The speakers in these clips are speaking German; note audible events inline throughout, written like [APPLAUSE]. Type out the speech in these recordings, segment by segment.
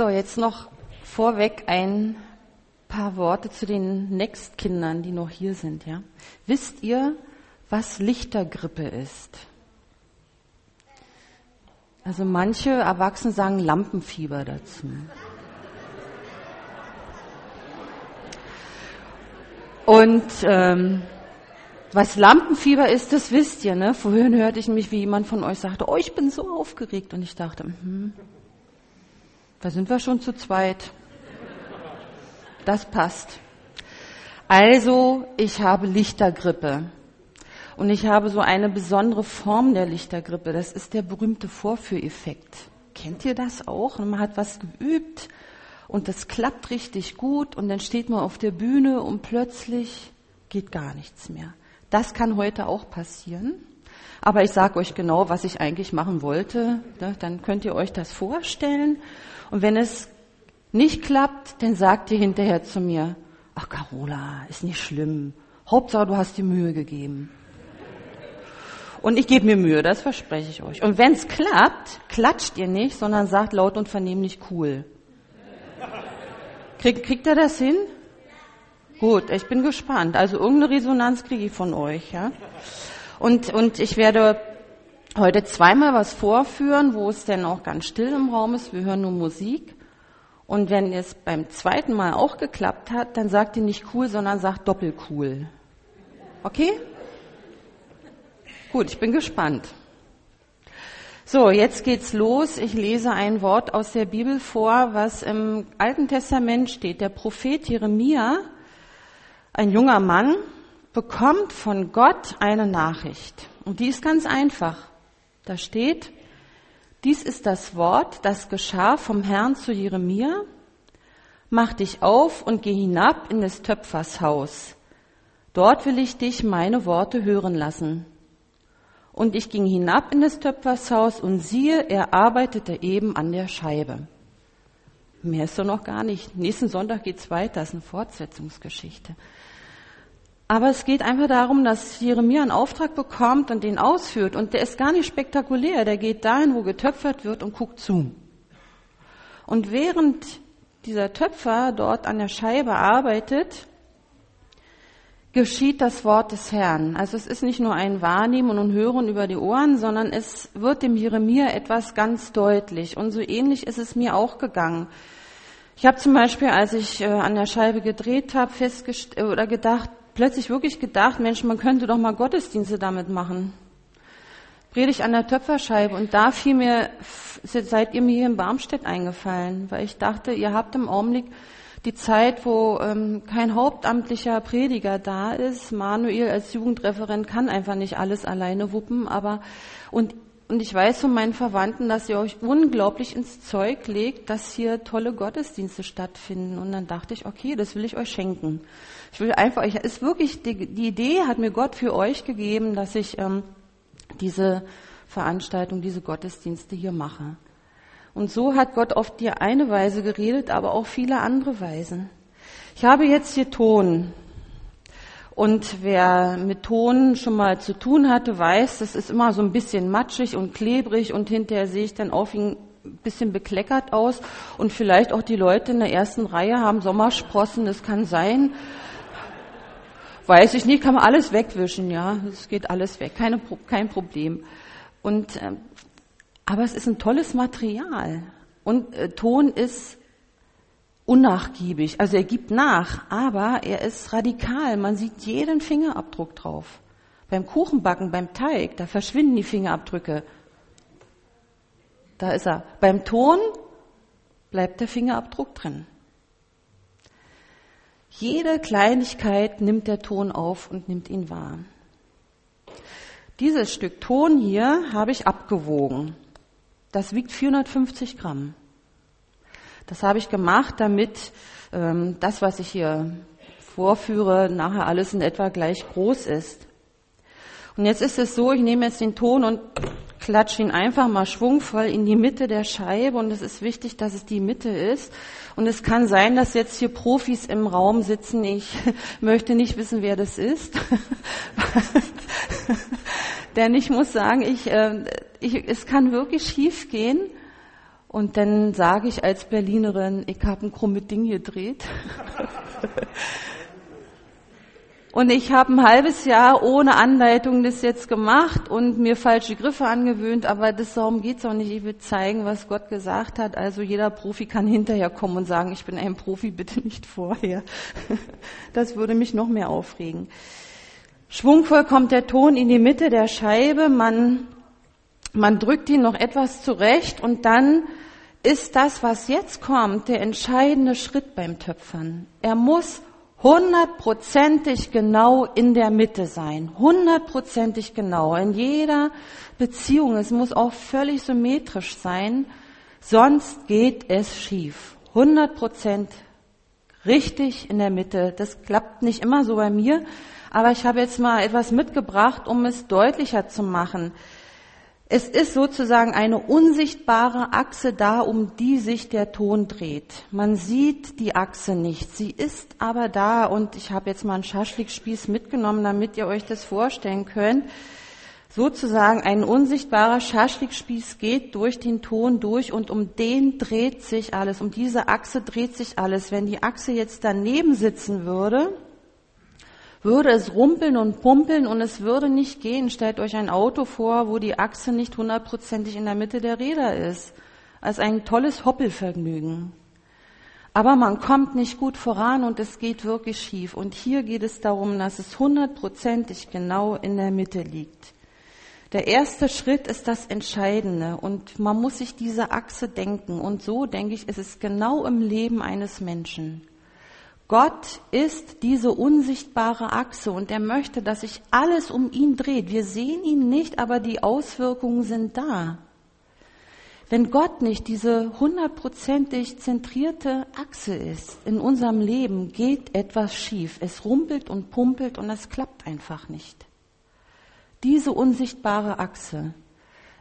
So, jetzt noch vorweg ein paar Worte zu den Next-Kindern, die noch hier sind, ja. Wisst ihr, was Lichtergrippe ist? Also manche Erwachsene sagen Lampenfieber dazu. Und ähm, was Lampenfieber ist, das wisst ihr. Ne? Vorhin hörte ich mich, wie jemand von euch sagte, oh, ich bin so aufgeregt. Und ich dachte, hm, da sind wir schon zu zweit. Das passt. Also, ich habe Lichtergrippe. Und ich habe so eine besondere Form der Lichtergrippe. Das ist der berühmte Vorführeffekt. Kennt ihr das auch? Und man hat was geübt und das klappt richtig gut und dann steht man auf der Bühne und plötzlich geht gar nichts mehr. Das kann heute auch passieren. Aber ich sage euch genau, was ich eigentlich machen wollte. Ne? Dann könnt ihr euch das vorstellen. Und wenn es nicht klappt, dann sagt ihr hinterher zu mir, ach Carola, ist nicht schlimm. Hauptsache, du hast dir Mühe gegeben. Und ich gebe mir Mühe, das verspreche ich euch. Und wenn es klappt, klatscht ihr nicht, sondern sagt laut und vernehmlich cool. Krieg, kriegt er das hin? Gut, ich bin gespannt. Also irgendeine Resonanz kriege ich von euch, ja. Und, und ich werde heute zweimal was vorführen, wo es denn auch ganz still im Raum ist. Wir hören nur Musik. Und wenn es beim zweiten Mal auch geklappt hat, dann sagt ihr nicht cool, sondern sagt doppelcool. Okay? Gut, ich bin gespannt. So, jetzt geht's los. Ich lese ein Wort aus der Bibel vor, was im Alten Testament steht. Der Prophet Jeremia, ein junger Mann, bekommt von Gott eine Nachricht. Und die ist ganz einfach. Da steht, dies ist das Wort, das geschah vom Herrn zu Jeremia. Mach dich auf und geh hinab in des Töpfers Haus. Dort will ich dich meine Worte hören lassen. Und ich ging hinab in des Töpfers Haus und siehe, er arbeitete eben an der Scheibe. Mehr ist so noch gar nicht. Nächsten Sonntag geht's weiter, das ist eine Fortsetzungsgeschichte. Aber es geht einfach darum, dass Jeremia einen Auftrag bekommt und den ausführt. Und der ist gar nicht spektakulär. Der geht dahin, wo getöpfert wird und guckt zu. Und während dieser Töpfer dort an der Scheibe arbeitet, geschieht das Wort des Herrn. Also es ist nicht nur ein Wahrnehmen und Hören über die Ohren, sondern es wird dem Jeremia etwas ganz deutlich. Und so ähnlich ist es mir auch gegangen. Ich habe zum Beispiel, als ich äh, an der Scheibe gedreht habe, festgestellt oder gedacht, plötzlich wirklich gedacht, Mensch, man könnte doch mal Gottesdienste damit machen. Predigt an der Töpferscheibe und da fiel mir, seid ihr mir hier in Barmstedt eingefallen, weil ich dachte, ihr habt im Augenblick die Zeit, wo ähm, kein hauptamtlicher Prediger da ist. Manuel als Jugendreferent kann einfach nicht alles alleine wuppen, aber und und ich weiß von meinen Verwandten, dass ihr euch unglaublich ins Zeug legt, dass hier tolle Gottesdienste stattfinden. Und dann dachte ich, okay, das will ich euch schenken. Ich will einfach, ich, ist wirklich, die, die Idee hat mir Gott für euch gegeben, dass ich ähm, diese Veranstaltung, diese Gottesdienste hier mache. Und so hat Gott auf die eine Weise geredet, aber auch viele andere Weisen. Ich habe jetzt hier Ton. Und wer mit Ton schon mal zu tun hatte, weiß, das ist immer so ein bisschen matschig und klebrig und hinterher sehe ich dann auch ein bisschen bekleckert aus. Und vielleicht auch die Leute in der ersten Reihe haben Sommersprossen, das kann sein. Weiß ich nicht, kann man alles wegwischen, ja. Es geht alles weg, keine, kein Problem. Und ähm, aber es ist ein tolles Material. Und äh, Ton ist unnachgiebig. Also er gibt nach, aber er ist radikal. Man sieht jeden Fingerabdruck drauf. Beim Kuchenbacken, beim Teig, da verschwinden die Fingerabdrücke. Da ist er. Beim Ton bleibt der Fingerabdruck drin. Jede Kleinigkeit nimmt der Ton auf und nimmt ihn wahr. Dieses Stück Ton hier habe ich abgewogen. Das wiegt 450 Gramm. Das habe ich gemacht, damit ähm, das, was ich hier vorführe, nachher alles in etwa gleich groß ist. Und jetzt ist es so, ich nehme jetzt den Ton und klatsche ihn einfach mal schwungvoll in die Mitte der Scheibe und es ist wichtig, dass es die Mitte ist. Und es kann sein, dass jetzt hier Profis im Raum sitzen. Ich [LAUGHS] möchte nicht wissen, wer das ist. [LAUGHS] Denn ich muss sagen, ich, äh, ich, es kann wirklich schief gehen. Und dann sage ich als Berlinerin, ich habe ein krummes Ding gedreht. [LAUGHS] und ich habe ein halbes Jahr ohne Anleitung das jetzt gemacht und mir falsche Griffe angewöhnt, aber das darum geht's auch nicht. Ich will zeigen, was Gott gesagt hat. Also jeder Profi kann hinterher kommen und sagen, ich bin ein Profi, bitte nicht vorher. [LAUGHS] das würde mich noch mehr aufregen. Schwungvoll kommt der Ton in die Mitte der Scheibe, man, man drückt ihn noch etwas zurecht und dann ist das, was jetzt kommt, der entscheidende Schritt beim Töpfern. Er muss hundertprozentig genau in der Mitte sein. Hundertprozentig genau. In jeder Beziehung. Es muss auch völlig symmetrisch sein. Sonst geht es schief. Hundertprozent richtig in der Mitte. Das klappt nicht immer so bei mir. Aber ich habe jetzt mal etwas mitgebracht, um es deutlicher zu machen. Es ist sozusagen eine unsichtbare Achse da, um die sich der Ton dreht. Man sieht die Achse nicht, sie ist aber da und ich habe jetzt mal einen Schaschlikspieß mitgenommen, damit ihr euch das vorstellen könnt. Sozusagen ein unsichtbarer Schaschlikspieß geht durch den Ton durch und um den dreht sich alles, um diese Achse dreht sich alles. Wenn die Achse jetzt daneben sitzen würde, würde es rumpeln und pumpeln und es würde nicht gehen. Stellt euch ein Auto vor, wo die Achse nicht hundertprozentig in der Mitte der Räder ist. Als ein tolles Hoppelvergnügen. Aber man kommt nicht gut voran und es geht wirklich schief. Und hier geht es darum, dass es hundertprozentig genau in der Mitte liegt. Der erste Schritt ist das Entscheidende und man muss sich diese Achse denken. Und so denke ich, ist es genau im Leben eines Menschen. Gott ist diese unsichtbare Achse und er möchte, dass sich alles um ihn dreht. Wir sehen ihn nicht, aber die Auswirkungen sind da. Wenn Gott nicht diese hundertprozentig zentrierte Achse ist in unserem Leben, geht etwas schief. Es rumpelt und pumpelt und es klappt einfach nicht. Diese unsichtbare Achse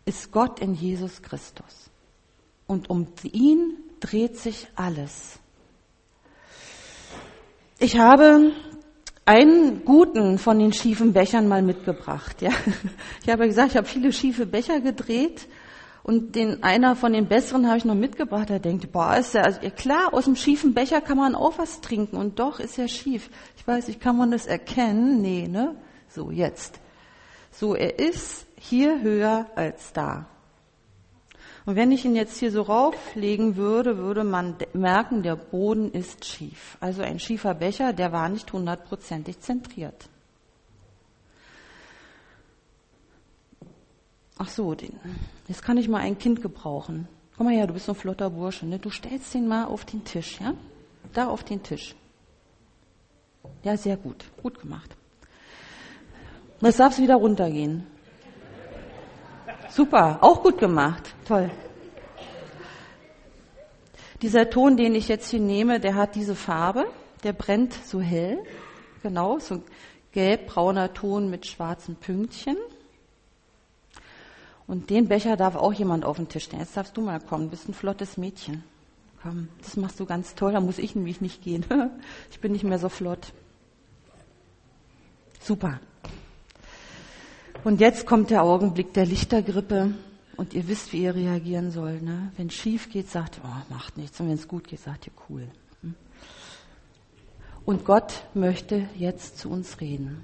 ist Gott in Jesus Christus. Und um ihn dreht sich alles. Ich habe einen guten von den schiefen Bechern mal mitgebracht. Ja. Ich habe gesagt, ich habe viele schiefe Becher gedreht und den einer von den besseren habe ich noch mitgebracht. Er denkt, boah, ist ja also, klar, aus dem schiefen Becher kann man auch was trinken und doch ist er schief. Ich weiß nicht, kann man das erkennen? Nee, ne? So, jetzt. So, er ist hier höher als da. Und wenn ich ihn jetzt hier so rauflegen würde, würde man merken, der Boden ist schief. Also ein schiefer Becher, der war nicht hundertprozentig zentriert. Ach so, den, jetzt kann ich mal ein Kind gebrauchen. Komm mal her, du bist so ein flotter Bursche. Ne? Du stellst den mal auf den Tisch, ja? Da auf den Tisch. Ja, sehr gut. Gut gemacht. Jetzt darfst du wieder runtergehen. Super, auch gut gemacht. Toll. Dieser Ton, den ich jetzt hier nehme, der hat diese Farbe, der brennt so hell. Genau, so ein gelb-brauner Ton mit schwarzen Pünktchen. Und den Becher darf auch jemand auf den Tisch stellen. Jetzt darfst du mal kommen, du bist ein flottes Mädchen. Komm, das machst du ganz toll, da muss ich nämlich nicht gehen. [LAUGHS] Ich bin nicht mehr so flott. Super. Und jetzt kommt der Augenblick der Lichtergrippe und ihr wisst, wie ihr reagieren sollt. Ne? Wenn es schief geht, sagt oh, macht nichts. Und wenn es gut geht, sagt ihr, cool. Hm? Und Gott möchte jetzt zu uns reden.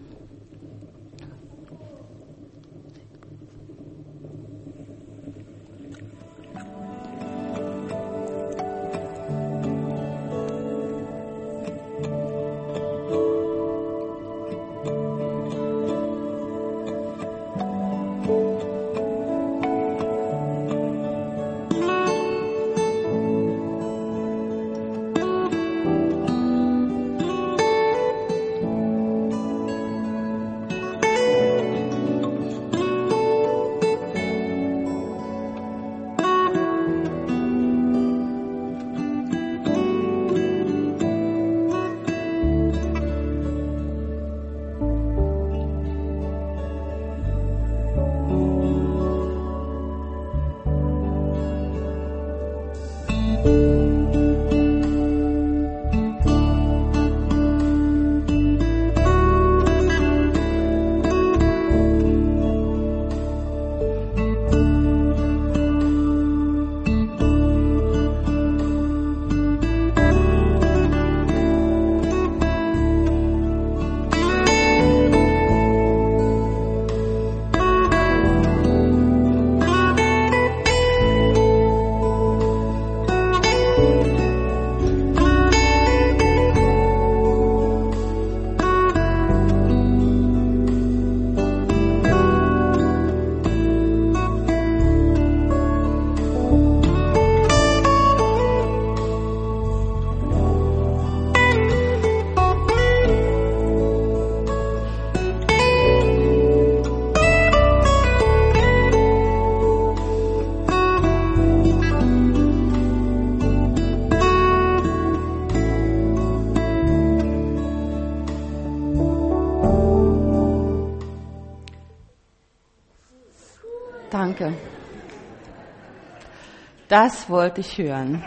Das wollte ich hören.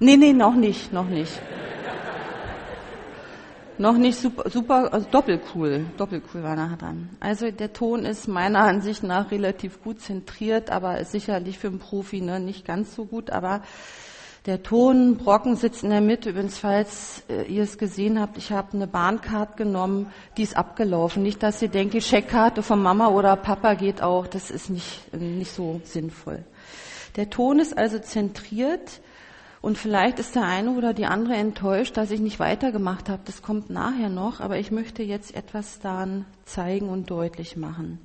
Nee, nee, noch nicht, noch nicht. noch nicht super, super also doppelcool, doppelcool war nachher dran. Also der Ton ist meiner Ansicht nach relativ gut zentriert, aber ist sicherlich für einen Profi ne, nicht ganz so gut, aber der Tonbrocken sitzt in der Mitte. Übrigens, falls äh, ihr es gesehen habt, ich habe eine Bahncard genommen, die ist abgelaufen. Nicht, dass ihr denkt, die Scheckkarte von Mama oder Papa geht auch. Das ist nicht, nicht so sinnvoll. Der Ton ist also zentriert und vielleicht ist der eine oder die andere enttäuscht, dass ich nicht weitergemacht habe. Das kommt nachher noch, aber ich möchte jetzt etwas daran zeigen und deutlich machen.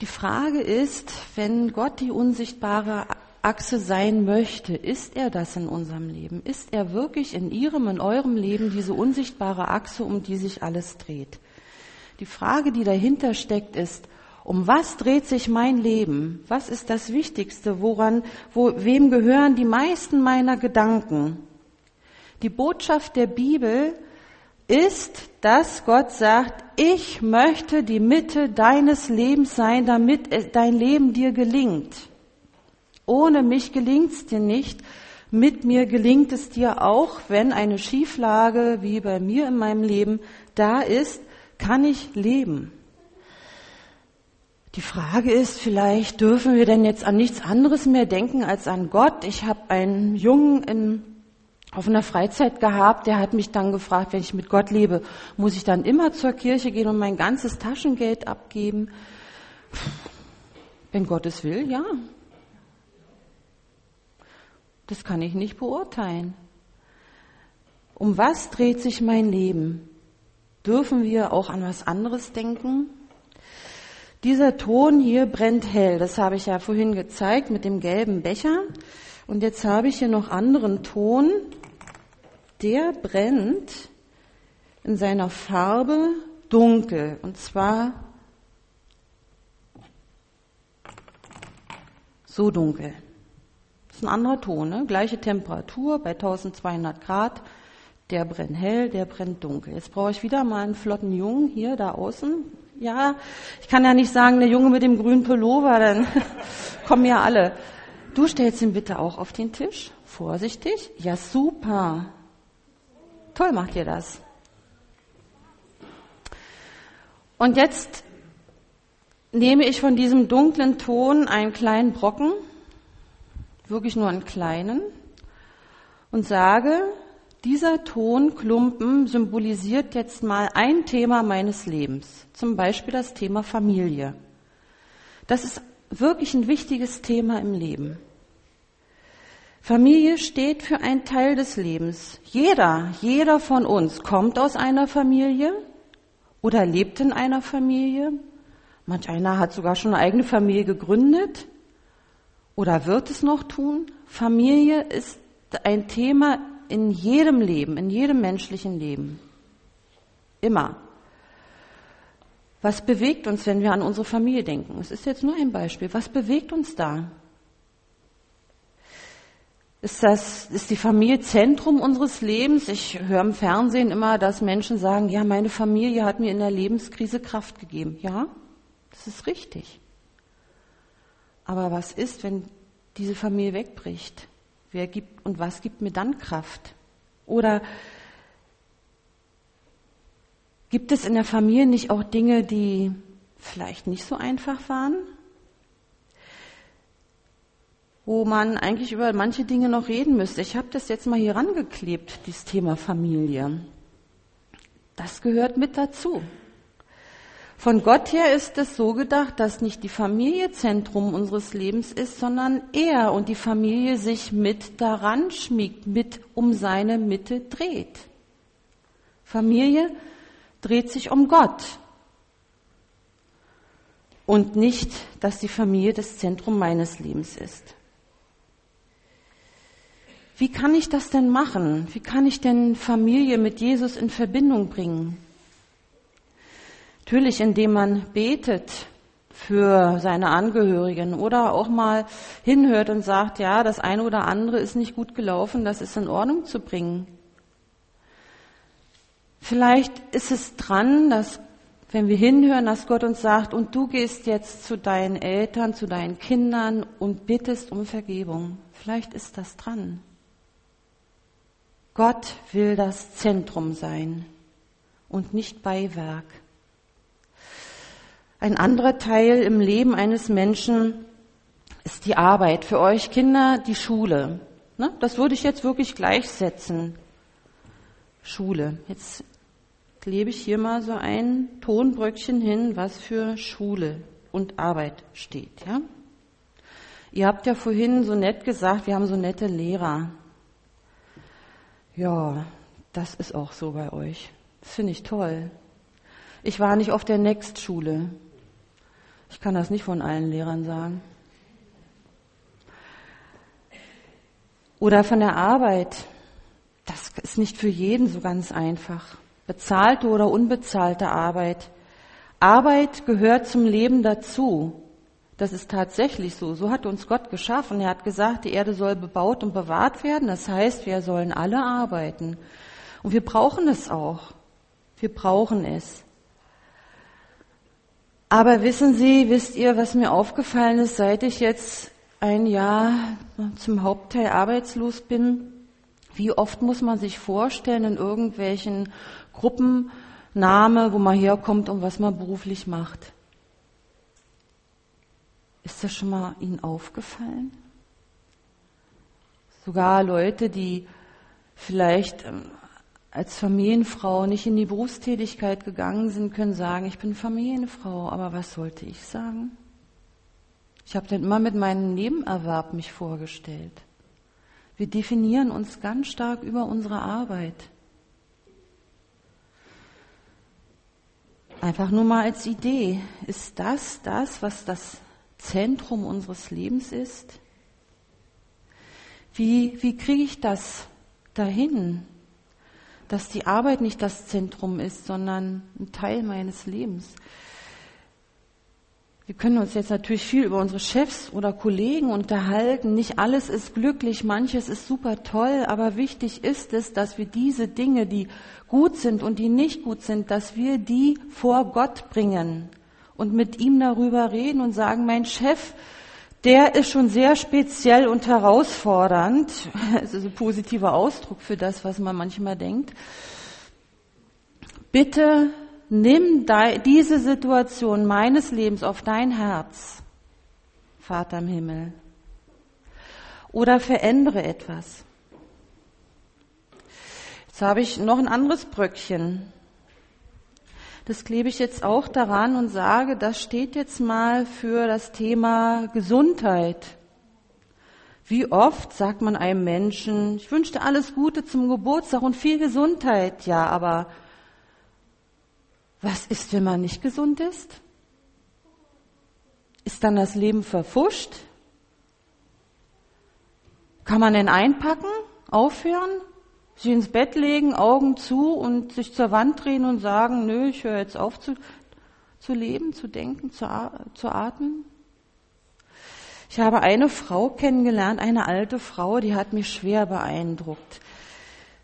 Die Frage ist, wenn Gott die unsichtbare Achse sein möchte, ist er das in unserem Leben? Ist er wirklich in Ihrem, in eurem Leben diese unsichtbare Achse, um die sich alles dreht? Die Frage, die dahinter steckt, ist, um was dreht sich mein Leben? Was ist das Wichtigste? Woran, wo, wem gehören die meisten meiner Gedanken? Die Botschaft der Bibel ist, dass Gott sagt, ich möchte die Mitte deines Lebens sein, damit dein Leben dir gelingt. Ohne mich gelingt's dir nicht. Mit mir gelingt es dir auch, wenn eine Schieflage wie bei mir in meinem Leben da ist, kann ich leben. Die Frage ist vielleicht, dürfen wir denn jetzt an nichts anderes mehr denken als an Gott? Ich habe einen Jungen in, auf einer Freizeit gehabt, der hat mich dann gefragt, wenn ich mit Gott lebe, muss ich dann immer zur Kirche gehen und mein ganzes Taschengeld abgeben? Wenn Gott es will, ja. Das kann ich nicht beurteilen. Um was dreht sich mein Leben? Dürfen wir auch an was anderes denken? Dieser Ton hier brennt hell. Das habe ich ja vorhin gezeigt mit dem gelben Becher. Und jetzt habe ich hier noch anderen Ton. Der brennt in seiner Farbe dunkel. Und zwar so dunkel. Das ist ein anderer Ton, ne? gleiche Temperatur bei 1200 Grad. Der brennt hell, der brennt dunkel. Jetzt brauche ich wieder mal einen flotten Jungen hier da außen. Ja, ich kann ja nicht sagen, der Junge mit dem grünen Pullover, dann [LAUGHS] kommen ja alle. Du stellst ihn bitte auch auf den Tisch. Vorsichtig. Ja, super. Toll macht ihr das. Und jetzt nehme ich von diesem dunklen Ton einen kleinen Brocken wirklich nur einen kleinen, und sage, dieser Tonklumpen symbolisiert jetzt mal ein Thema meines Lebens, zum Beispiel das Thema Familie. Das ist wirklich ein wichtiges Thema im Leben. Familie steht für einen Teil des Lebens. Jeder, jeder von uns kommt aus einer Familie oder lebt in einer Familie. Manch einer hat sogar schon eine eigene Familie gegründet oder wird es noch tun? Familie ist ein Thema in jedem Leben, in jedem menschlichen Leben. Immer. Was bewegt uns, wenn wir an unsere Familie denken? Es ist jetzt nur ein Beispiel. Was bewegt uns da? Ist das, ist die Familie Zentrum unseres Lebens? Ich höre im Fernsehen immer, dass Menschen sagen, ja, meine Familie hat mir in der Lebenskrise Kraft gegeben. Ja, das ist richtig. Aber was ist, wenn diese Familie wegbricht? Wer gibt und was gibt mir dann Kraft? Oder gibt es in der Familie nicht auch Dinge, die vielleicht nicht so einfach waren? Wo man eigentlich über manche Dinge noch reden müsste. Ich habe das jetzt mal hier rangeklebt, dieses Thema Familie. Das gehört mit dazu. Von Gott her ist es so gedacht, dass nicht die Familie Zentrum unseres Lebens ist, sondern er und die Familie sich mit daran schmiegt, mit um seine Mitte dreht. Familie dreht sich um Gott und nicht, dass die Familie das Zentrum meines Lebens ist. Wie kann ich das denn machen? Wie kann ich denn Familie mit Jesus in Verbindung bringen? Natürlich, indem man betet für seine Angehörigen oder auch mal hinhört und sagt, ja, das eine oder andere ist nicht gut gelaufen, das ist in Ordnung zu bringen. Vielleicht ist es dran, dass wenn wir hinhören, dass Gott uns sagt, und du gehst jetzt zu deinen Eltern, zu deinen Kindern und bittest um Vergebung. Vielleicht ist das dran. Gott will das Zentrum sein und nicht Beiwerk. Ein anderer Teil im Leben eines Menschen ist die Arbeit. Für euch Kinder die Schule. Ne? Das würde ich jetzt wirklich gleichsetzen. Schule. Jetzt klebe ich hier mal so ein Tonbröckchen hin, was für Schule und Arbeit steht. Ja? Ihr habt ja vorhin so nett gesagt, wir haben so nette Lehrer. Ja, das ist auch so bei euch. Das finde ich toll. Ich war nicht auf der Next-Schule. Ich kann das nicht von allen Lehrern sagen. Oder von der Arbeit. Das ist nicht für jeden so ganz einfach. Bezahlte oder unbezahlte Arbeit. Arbeit gehört zum Leben dazu. Das ist tatsächlich so. So hat uns Gott geschaffen. Er hat gesagt, die Erde soll bebaut und bewahrt werden. Das heißt, wir sollen alle arbeiten. Und wir brauchen es auch. Wir brauchen es. Aber wissen Sie, wisst ihr, was mir aufgefallen ist, seit ich jetzt ein Jahr zum Hauptteil arbeitslos bin? Wie oft muss man sich vorstellen in irgendwelchen Gruppen, Name, wo man herkommt und was man beruflich macht? Ist das schon mal Ihnen aufgefallen? Sogar Leute, die vielleicht ähm, als Familienfrau nicht in die Berufstätigkeit gegangen sind, können sagen, ich bin Familienfrau, aber was sollte ich sagen? Ich habe dann immer mit meinem Nebenerwerb mich vorgestellt. Wir definieren uns ganz stark über unsere Arbeit. Einfach nur mal als Idee. Ist das das, was das Zentrum unseres Lebens ist? Wie, wie kriege ich das dahin, dass die Arbeit nicht das Zentrum ist, sondern ein Teil meines Lebens? Wir können uns jetzt natürlich viel über unsere Chefs oder Kollegen unterhalten. Nicht alles ist glücklich, manches ist super toll, aber wichtig ist es, dass wir diese Dinge, die gut sind und die nicht gut sind, dass wir die vor Gott bringen und mit ihm darüber reden und sagen, mein Chef, der ist schon sehr speziell und herausfordernd. [LAUGHS] Das ist ein positiver Ausdruck für das, was man manchmal denkt. Bitte nimm diese Situation meines Lebens auf dein Herz, Vater im Himmel. Oder verändere etwas. Jetzt habe ich noch ein anderes Bröckchen. Das klebe ich jetzt auch daran und sage, das steht jetzt mal für das Thema Gesundheit. Wie oft sagt man einem Menschen, ich wünsche dir alles Gute zum Geburtstag und viel Gesundheit. Ja, aber was ist, wenn man nicht gesund ist? Ist dann das Leben verfuscht? Kann man denn einpacken, aufhören? Sich ins Bett legen, Augen zu und sich zur Wand drehen und sagen, nö, ich höre jetzt auf zu, zu leben, zu denken, zu, zu atmen. Ich habe eine Frau kennengelernt, eine alte Frau, die hat mich schwer beeindruckt.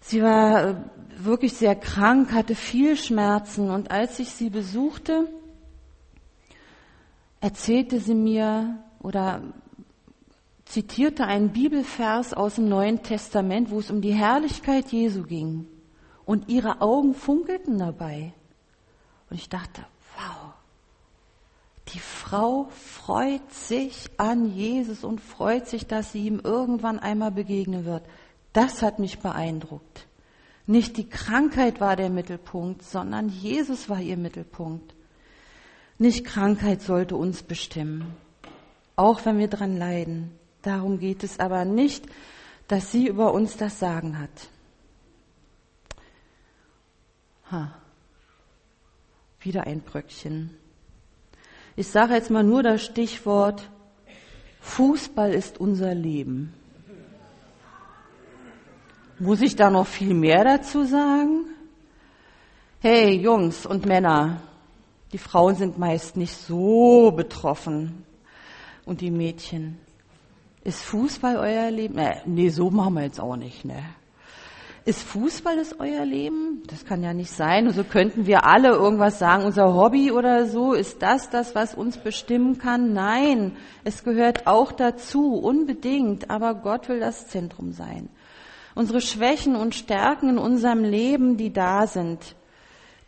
Sie war äh, wirklich sehr krank, hatte viel Schmerzen und als ich sie besuchte, erzählte sie mir oder zitierte einen Bibelvers aus dem Neuen Testament, wo es um die Herrlichkeit Jesu ging. Und ihre Augen funkelten dabei. Und ich dachte, wow, die Frau freut sich an Jesus und freut sich, dass sie ihm irgendwann einmal begegnen wird. Das hat mich beeindruckt. Nicht die Krankheit war der Mittelpunkt, sondern Jesus war ihr Mittelpunkt. Nicht Krankheit sollte uns bestimmen, auch wenn wir dran leiden. Darum geht es aber nicht, dass sie über uns das Sagen hat. Ha. Wieder ein Bröckchen. Ich sage jetzt mal nur das Stichwort, Fußball ist unser Leben. Muss ich da noch viel mehr dazu sagen? Hey Jungs und Männer, die Frauen sind meist nicht so betroffen und die Mädchen. Ist Fußball euer Leben? Äh, nee, so machen wir jetzt auch nicht, ne? Ist Fußball das euer Leben? Das kann ja nicht sein. Und so könnten wir alle irgendwas sagen, unser Hobby oder so. Ist das das, was uns bestimmen kann? Nein, es gehört auch dazu, unbedingt. Aber Gott will das Zentrum sein. Unsere Schwächen und Stärken in unserem Leben, die da sind,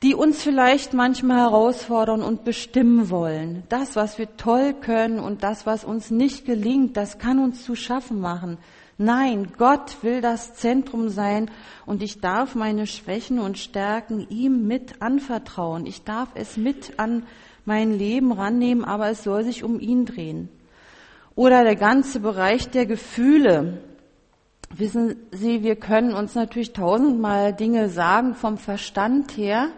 die uns vielleicht manchmal herausfordern und bestimmen wollen. Das, was wir toll können und das, was uns nicht gelingt, das kann uns zu schaffen machen. Nein, Gott will das Zentrum sein und ich darf meine Schwächen und Stärken ihm mit anvertrauen. Ich darf es mit an mein Leben rannehmen, aber es soll sich um ihn drehen. Oder der ganze Bereich der Gefühle. Wissen Sie, wir können uns natürlich tausendmal Dinge sagen vom Verstand her,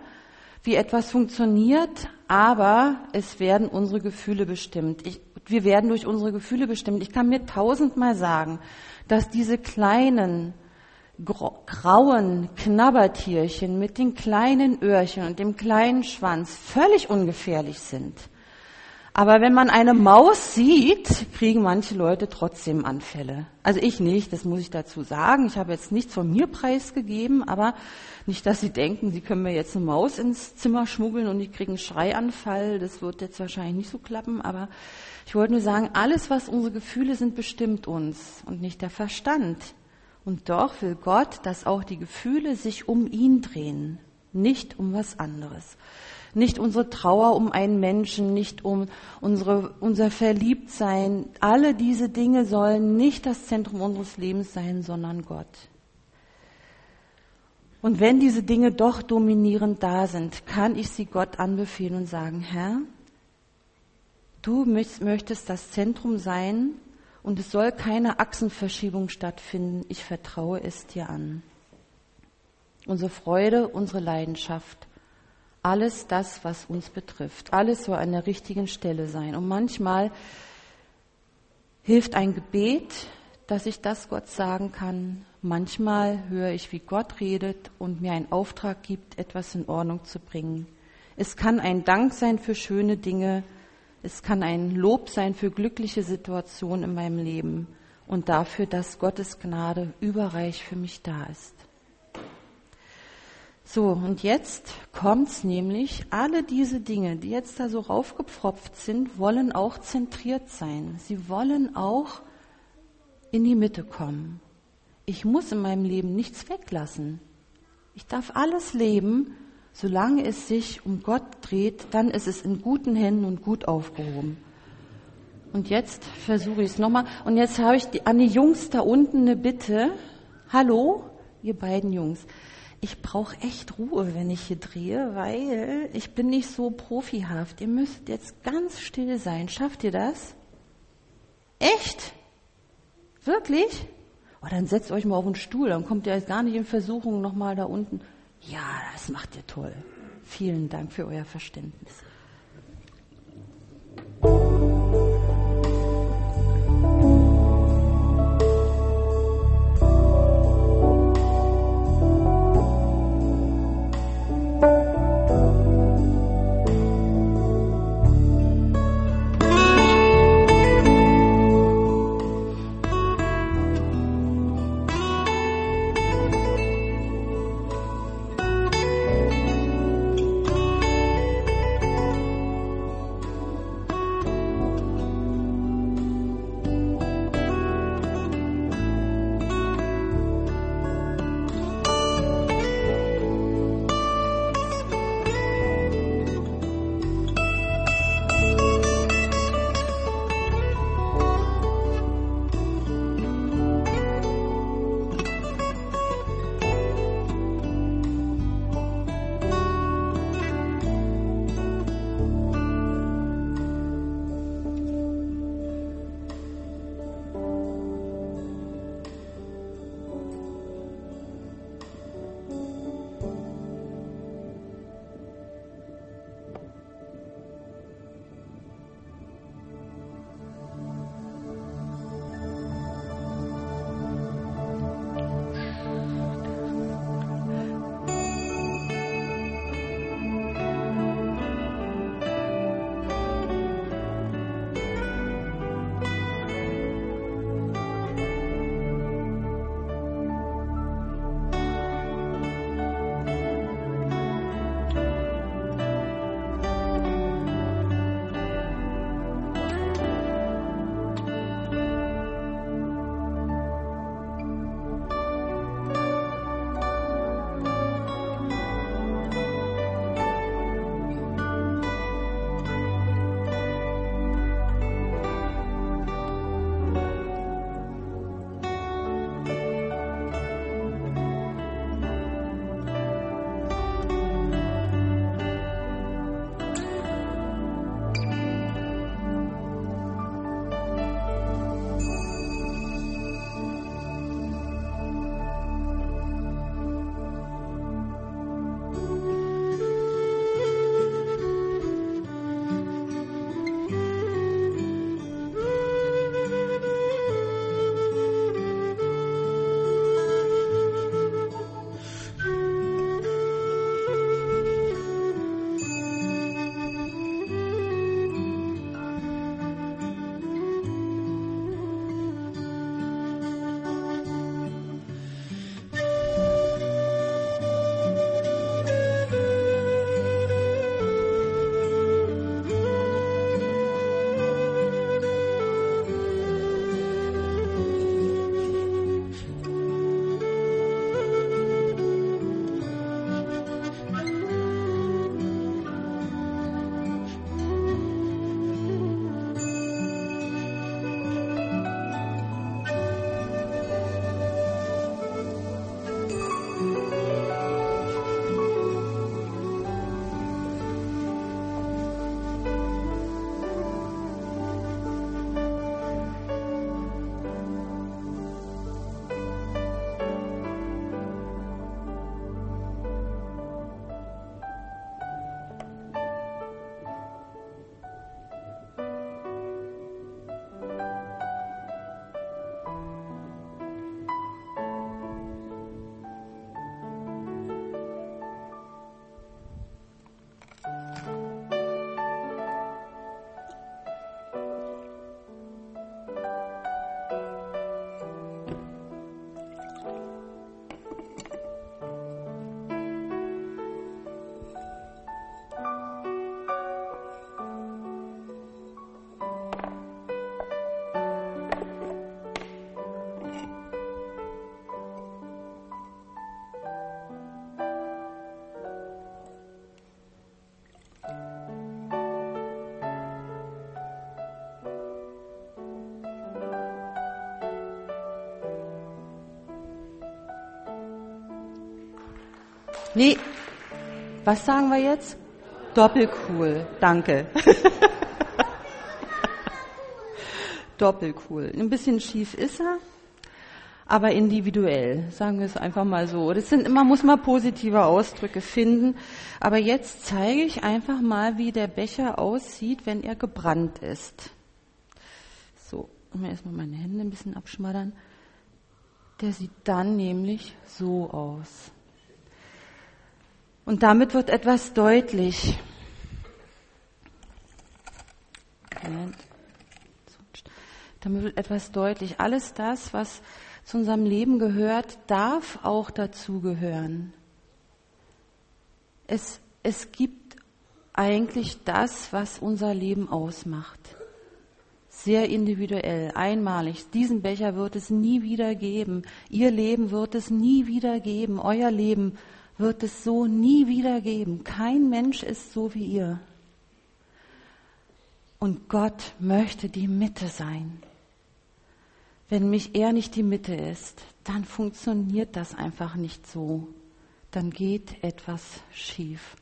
wie etwas funktioniert, aber es werden unsere Gefühle bestimmt. Ich, wir werden durch unsere Gefühle bestimmt. Ich kann mir tausendmal sagen, dass diese kleinen grauen Knabbertierchen mit den kleinen Öhrchen und dem kleinen Schwanz völlig ungefährlich sind. Aber wenn man eine Maus sieht, kriegen manche Leute trotzdem Anfälle. Also ich nicht, das muss ich dazu sagen. Ich habe jetzt nichts von mir preisgegeben, aber nicht, dass Sie denken, Sie können mir jetzt eine Maus ins Zimmer schmuggeln und ich kriege einen Schreianfall. Das wird jetzt wahrscheinlich nicht so klappen, aber ich wollte nur sagen, alles, was unsere Gefühle sind, bestimmt uns und nicht der Verstand. Und doch will Gott, dass auch die Gefühle sich um ihn drehen, nicht um was anderes. Nicht unsere Trauer um einen Menschen, nicht um unsere, unser Verliebtsein. Alle diese Dinge sollen nicht das Zentrum unseres Lebens sein, sondern Gott. Und wenn diese Dinge doch dominierend da sind, kann ich sie Gott anbefehlen und sagen, Herr, Du möchtest das Zentrum sein und es soll keine Achsenverschiebung stattfinden. Ich vertraue es dir an. Unsere Freude, unsere Leidenschaft, alles das, was uns betrifft, alles soll an der richtigen Stelle sein. Und manchmal hilft ein Gebet, dass ich das Gott sagen kann. Manchmal höre ich, wie Gott redet und mir einen Auftrag gibt, etwas in Ordnung zu bringen. Es kann ein Dank sein für schöne Dinge, es kann ein Lob sein für glückliche Situationen in meinem Leben und dafür, dass Gottes Gnade überreich für mich da ist. So, und jetzt kommt's nämlich, alle diese Dinge, die jetzt da so raufgepfropft sind, wollen auch zentriert sein. Sie wollen auch in die Mitte kommen. Ich muss in meinem Leben nichts weglassen. Ich darf alles leben, Solange es sich um Gott dreht, dann ist es in guten Händen und gut aufgehoben. Und jetzt versuche ich es nochmal. Und jetzt habe ich die, an die Jungs da unten eine Bitte. Hallo, ihr beiden Jungs. Ich brauche echt Ruhe, wenn ich hier drehe, weil ich bin nicht so profihaft. Ihr müsst jetzt ganz still sein. Schafft ihr das? Echt? Wirklich? Oh, dann setzt euch mal auf einen Stuhl, dann kommt ihr jetzt gar nicht in Versuchung, nochmal da unten. Ja, das macht ihr toll. Vielen Dank für euer Verständnis. Nee, was sagen wir jetzt? Doppelcool, danke. [LAUGHS] Doppelcool. Ein bisschen schief ist er, aber individuell, sagen wir es einfach mal so. Das sind immer, muss man positive Ausdrücke finden. Aber jetzt zeige ich einfach mal, wie der Becher aussieht, wenn er gebrannt ist. So, mir erstmal meine Hände ein bisschen abschmattern. Der sieht dann nämlich so aus. Und damit wird etwas deutlich. Damit wird etwas deutlich. Alles das, was zu unserem Leben gehört, darf auch dazugehören. Es, es gibt eigentlich das, was unser Leben ausmacht. Sehr individuell, einmalig. Diesen Becher wird es nie wieder geben. Ihr Leben wird es nie wieder geben. Euer Leben wird es so nie wieder geben. Kein Mensch ist so wie ihr. Und Gott möchte die Mitte sein. Wenn mich er nicht die Mitte ist, dann funktioniert das einfach nicht so. Dann geht etwas schief.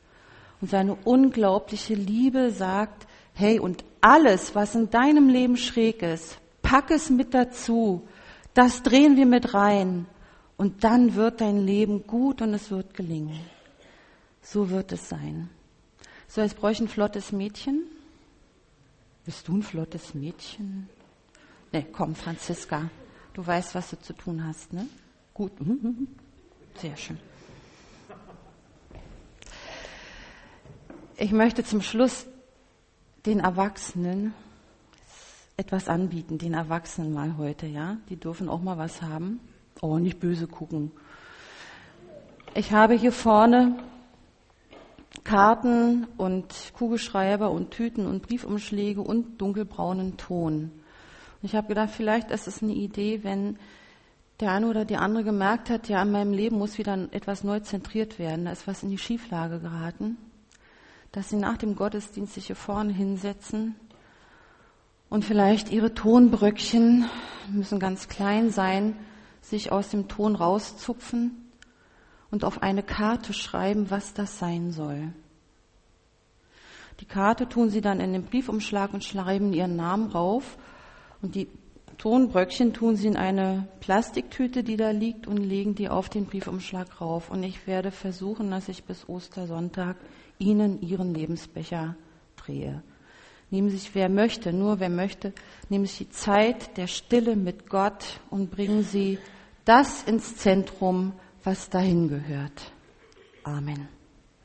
Und seine unglaubliche Liebe sagt, hey, und alles, was in deinem Leben schräg ist, pack es mit dazu. Das drehen wir mit rein. Und dann wird dein Leben gut und es wird gelingen. So wird es sein. So, jetzt bräuchte ein flottes Mädchen. Bist du ein flottes Mädchen? Ne, komm, Franziska. Du weißt, was du zu tun hast, ne? Gut. [LAUGHS] Sehr schön. Ich möchte zum Schluss den Erwachsenen etwas anbieten, den Erwachsenen mal heute, ja? Die dürfen auch mal was haben. Oh, nicht böse gucken. Ich habe hier vorne Karten und Kugelschreiber und Tüten und Briefumschläge und dunkelbraunen Ton. Und ich habe gedacht, vielleicht ist es eine Idee, wenn der eine oder die andere gemerkt hat, ja, in meinem Leben muss wieder etwas neu zentriert werden, da ist was in die Schieflage geraten, dass sie nach dem Gottesdienst sich hier vorne hinsetzen und vielleicht ihre Tonbröckchen müssen ganz klein sein, sich aus dem Ton rauszupfen und auf eine Karte schreiben, was das sein soll. Die Karte tun sie dann in den Briefumschlag und schreiben ihren Namen rauf und die Tonbröckchen tun sie in eine Plastiktüte, die da liegt und legen die auf den Briefumschlag rauf. Und ich werde versuchen, dass ich bis Ostersonntag Ihnen Ihren Lebensbecher drehe. Nehmen Sie sich, wer möchte, nur wer möchte, nehmen Sie die Zeit der Stille mit Gott und bringen Sie das ins Zentrum, was dahin gehört. Amen.